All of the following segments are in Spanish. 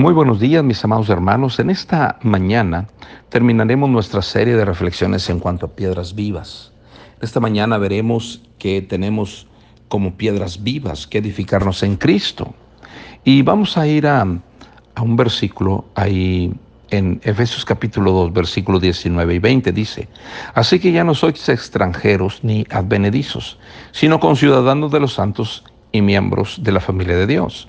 Muy buenos días, mis amados hermanos. En esta mañana terminaremos nuestra serie de reflexiones en cuanto a piedras vivas. Esta mañana veremos que tenemos como piedras vivas que edificarnos en Cristo. Y vamos a ir a, a un versículo ahí en Efesios capítulo 2, versículos 19 y 20 dice, Así que ya no sois extranjeros ni advenedizos, sino conciudadanos de los santos y miembros de la familia de Dios,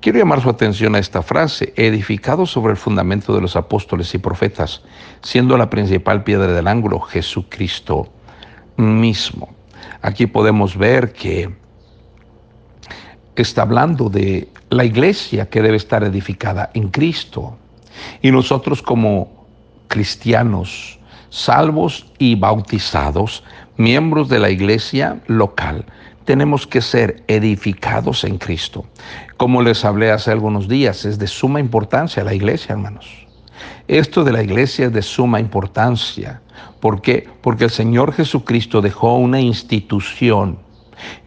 Quiero llamar su atención a esta frase, edificados sobre el fundamento de los apóstoles y profetas, siendo la principal piedra del ángulo Jesucristo mismo. Aquí podemos ver que está hablando de la iglesia que debe estar edificada en Cristo. Y nosotros como cristianos, salvos y bautizados, miembros de la iglesia local, tenemos que ser edificados en Cristo. Como les hablé hace algunos días, es de suma importancia la iglesia, hermanos. Esto de la iglesia es de suma importancia. ¿Por qué? Porque el Señor Jesucristo dejó una institución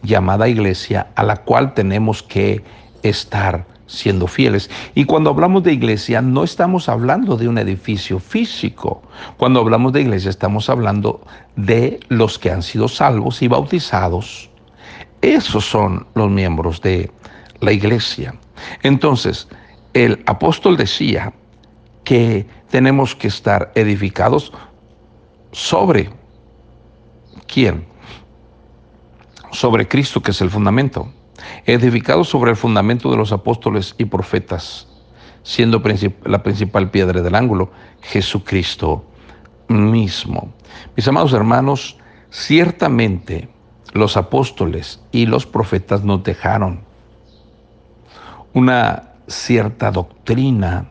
llamada iglesia a la cual tenemos que estar siendo fieles. Y cuando hablamos de iglesia, no estamos hablando de un edificio físico. Cuando hablamos de iglesia, estamos hablando de los que han sido salvos y bautizados. Esos son los miembros de la iglesia. Entonces, el apóstol decía que tenemos que estar edificados sobre quién? Sobre Cristo, que es el fundamento edificado sobre el fundamento de los apóstoles y profetas, siendo la principal piedra del ángulo Jesucristo mismo. Mis amados hermanos, ciertamente los apóstoles y los profetas nos dejaron una cierta doctrina,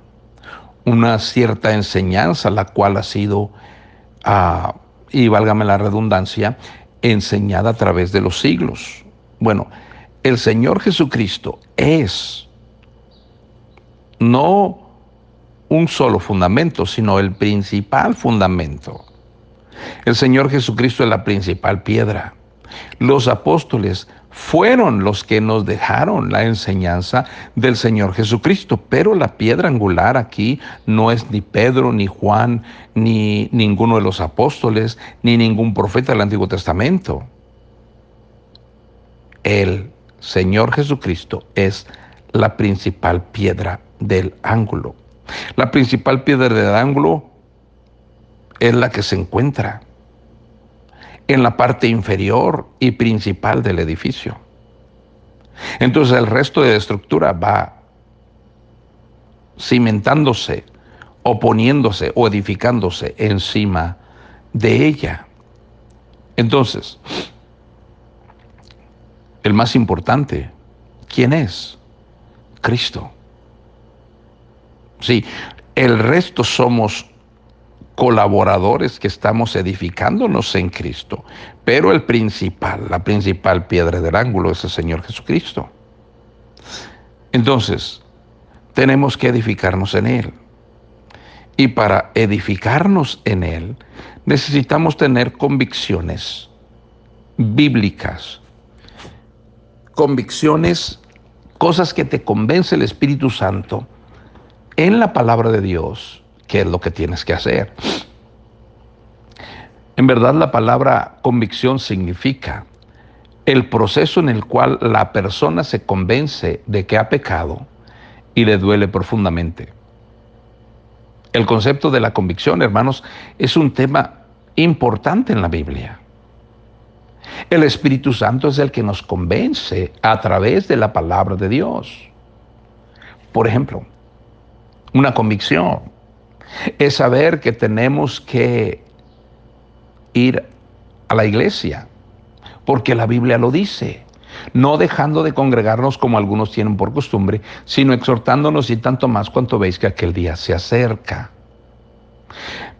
una cierta enseñanza, la cual ha sido, ah, y válgame la redundancia, enseñada a través de los siglos. Bueno, el Señor Jesucristo es no un solo fundamento, sino el principal fundamento. El Señor Jesucristo es la principal piedra. Los apóstoles fueron los que nos dejaron la enseñanza del Señor Jesucristo, pero la piedra angular aquí no es ni Pedro, ni Juan, ni ninguno de los apóstoles, ni ningún profeta del Antiguo Testamento. Él Señor Jesucristo es la principal piedra del ángulo. La principal piedra del ángulo es la que se encuentra en la parte inferior y principal del edificio. Entonces el resto de la estructura va cimentándose, oponiéndose o edificándose encima de ella. Entonces, el más importante, ¿quién es? Cristo. Sí, el resto somos colaboradores que estamos edificándonos en Cristo, pero el principal, la principal piedra del ángulo es el Señor Jesucristo. Entonces, tenemos que edificarnos en Él. Y para edificarnos en Él, necesitamos tener convicciones bíblicas, convicciones, cosas que te convence el Espíritu Santo en la palabra de Dios, que es lo que tienes que hacer. En verdad la palabra convicción significa el proceso en el cual la persona se convence de que ha pecado y le duele profundamente. El concepto de la convicción, hermanos, es un tema importante en la Biblia. El Espíritu Santo es el que nos convence a través de la palabra de Dios. Por ejemplo, una convicción es saber que tenemos que ir a la iglesia, porque la Biblia lo dice, no dejando de congregarnos como algunos tienen por costumbre, sino exhortándonos y tanto más cuanto veis que aquel día se acerca.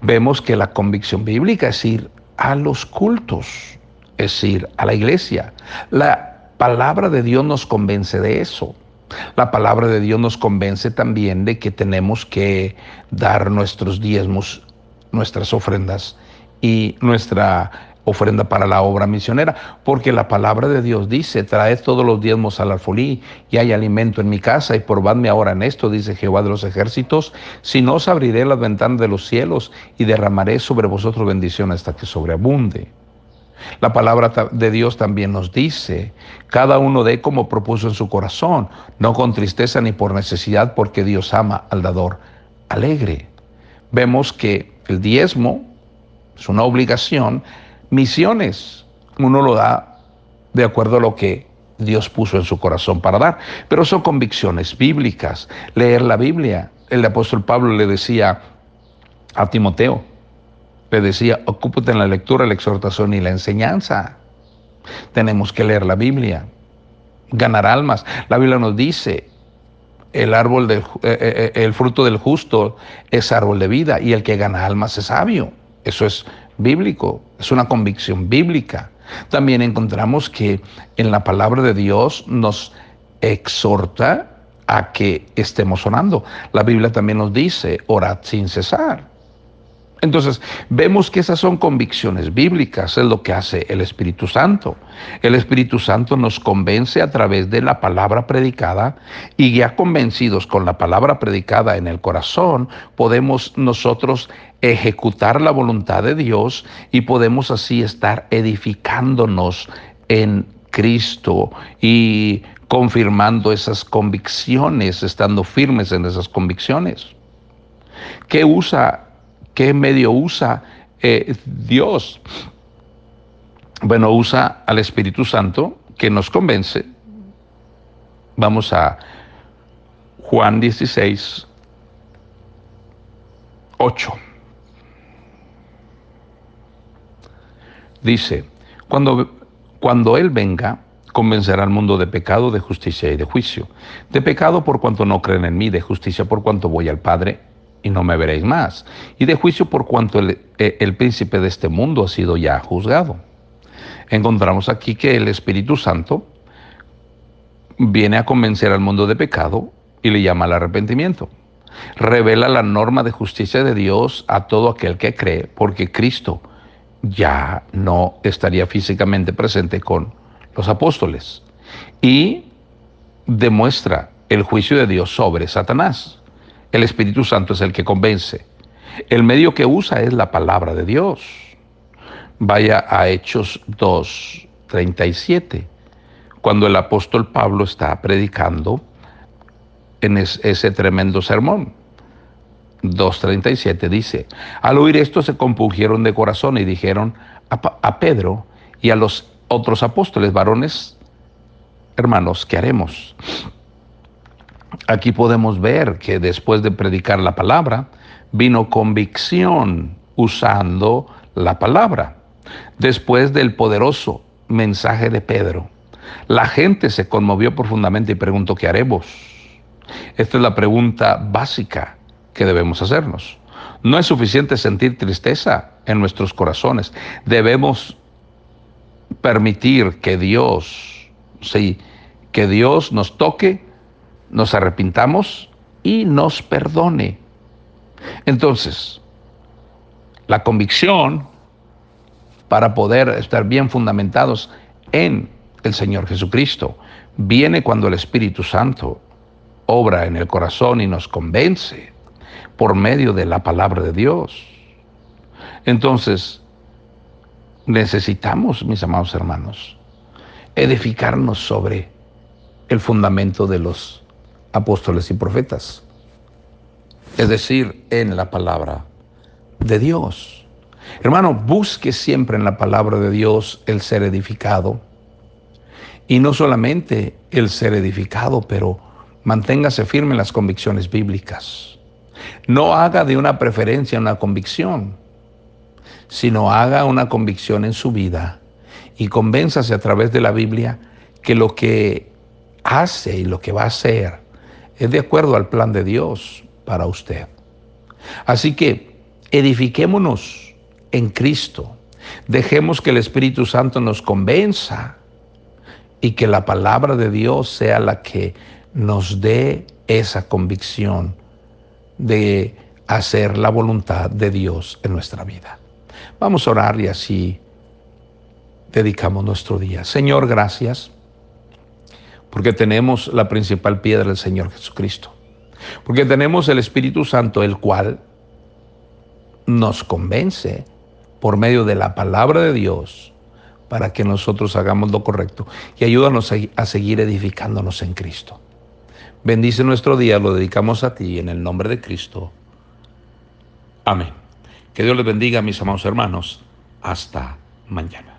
vemos que la convicción bíblica es ir a los cultos, es ir a la iglesia. La palabra de Dios nos convence de eso. La palabra de Dios nos convence también de que tenemos que dar nuestros diezmos, nuestras ofrendas y nuestra ofrenda para la obra misionera, porque la palabra de Dios dice, traed todos los diezmos al alfolí y hay alimento en mi casa y probadme ahora en esto, dice Jehová de los ejércitos, si no os abriré las ventanas de los cielos y derramaré sobre vosotros bendición hasta que sobreabunde. La palabra de Dios también nos dice, cada uno dé como propuso en su corazón, no con tristeza ni por necesidad, porque Dios ama al dador alegre. Vemos que el diezmo es una obligación, misiones uno lo da de acuerdo a lo que Dios puso en su corazón para dar, pero son convicciones bíblicas. Leer la Biblia, el apóstol Pablo le decía a Timoteo, le decía, ocúpate en la lectura, la exhortación y la enseñanza. Tenemos que leer la Biblia, ganar almas. La Biblia nos dice, el árbol del, eh, eh, eh, fruto del justo es árbol de vida y el que gana almas es sabio. Eso es bíblico, es una convicción bíblica. También encontramos que en la palabra de Dios nos exhorta a que estemos orando. La Biblia también nos dice, orad sin cesar. Entonces, vemos que esas son convicciones bíblicas, es lo que hace el Espíritu Santo. El Espíritu Santo nos convence a través de la palabra predicada y ya convencidos con la palabra predicada en el corazón, podemos nosotros ejecutar la voluntad de Dios y podemos así estar edificándonos en Cristo y confirmando esas convicciones, estando firmes en esas convicciones. ¿Qué usa ¿Qué medio usa eh, Dios? Bueno, usa al Espíritu Santo que nos convence. Vamos a Juan 16, 8. Dice, cuando, cuando Él venga, convencerá al mundo de pecado, de justicia y de juicio. De pecado por cuanto no creen en mí, de justicia por cuanto voy al Padre y no me veréis más, y de juicio por cuanto el, eh, el, príncipe de este mundo ha sido ya juzgado. Encontramos aquí que el Espíritu Santo viene a convencer al mundo de pecado y le llama al arrepentimiento. Revela la norma de justicia de Dios a todo aquel que cree, porque Cristo ya no estaría físicamente presente con los apóstoles. Y demuestra el juicio de Dios sobre Satanás. El Espíritu Santo es el que convence. El medio que usa es la palabra de Dios. Vaya a Hechos 2, 37, cuando el apóstol Pablo está predicando en ese tremendo sermón. 2.37 dice, al oír esto se compungieron de corazón y dijeron a, a Pedro y a los otros apóstoles, varones, hermanos, ¿qué haremos? Aquí podemos ver que después de predicar la palabra, vino convicción usando la palabra. Después del poderoso mensaje de Pedro, la gente se conmovió profundamente y preguntó, ¿qué haremos? Esta es la pregunta básica que debemos hacernos. No es suficiente sentir tristeza en nuestros corazones. Debemos permitir que Dios, sí, que Dios nos toque nos arrepintamos y nos perdone. Entonces, la convicción para poder estar bien fundamentados en el Señor Jesucristo viene cuando el Espíritu Santo obra en el corazón y nos convence por medio de la palabra de Dios. Entonces, necesitamos, mis amados hermanos, edificarnos sobre el fundamento de los apóstoles y profetas, es decir, en la palabra de Dios. Hermano, busque siempre en la palabra de Dios el ser edificado. Y no solamente el ser edificado, pero manténgase firme en las convicciones bíblicas. No haga de una preferencia una convicción, sino haga una convicción en su vida y convénzase a través de la Biblia que lo que hace y lo que va a hacer es de acuerdo al plan de Dios para usted. Así que edifiquémonos en Cristo. Dejemos que el Espíritu Santo nos convenza y que la palabra de Dios sea la que nos dé esa convicción de hacer la voluntad de Dios en nuestra vida. Vamos a orar y así dedicamos nuestro día. Señor, gracias, porque tenemos la principal piedra del Señor Jesucristo, porque tenemos el Espíritu Santo, el cual nos convence por medio de la palabra de Dios para que nosotros hagamos lo correcto y ayúdanos a, seguir edificándonos en Cristo. Bendice nuestro día, lo dedicamos a ti en el nombre de Cristo. Amén. Que Dios les bendiga, mis amados hermanos. Hasta mañana.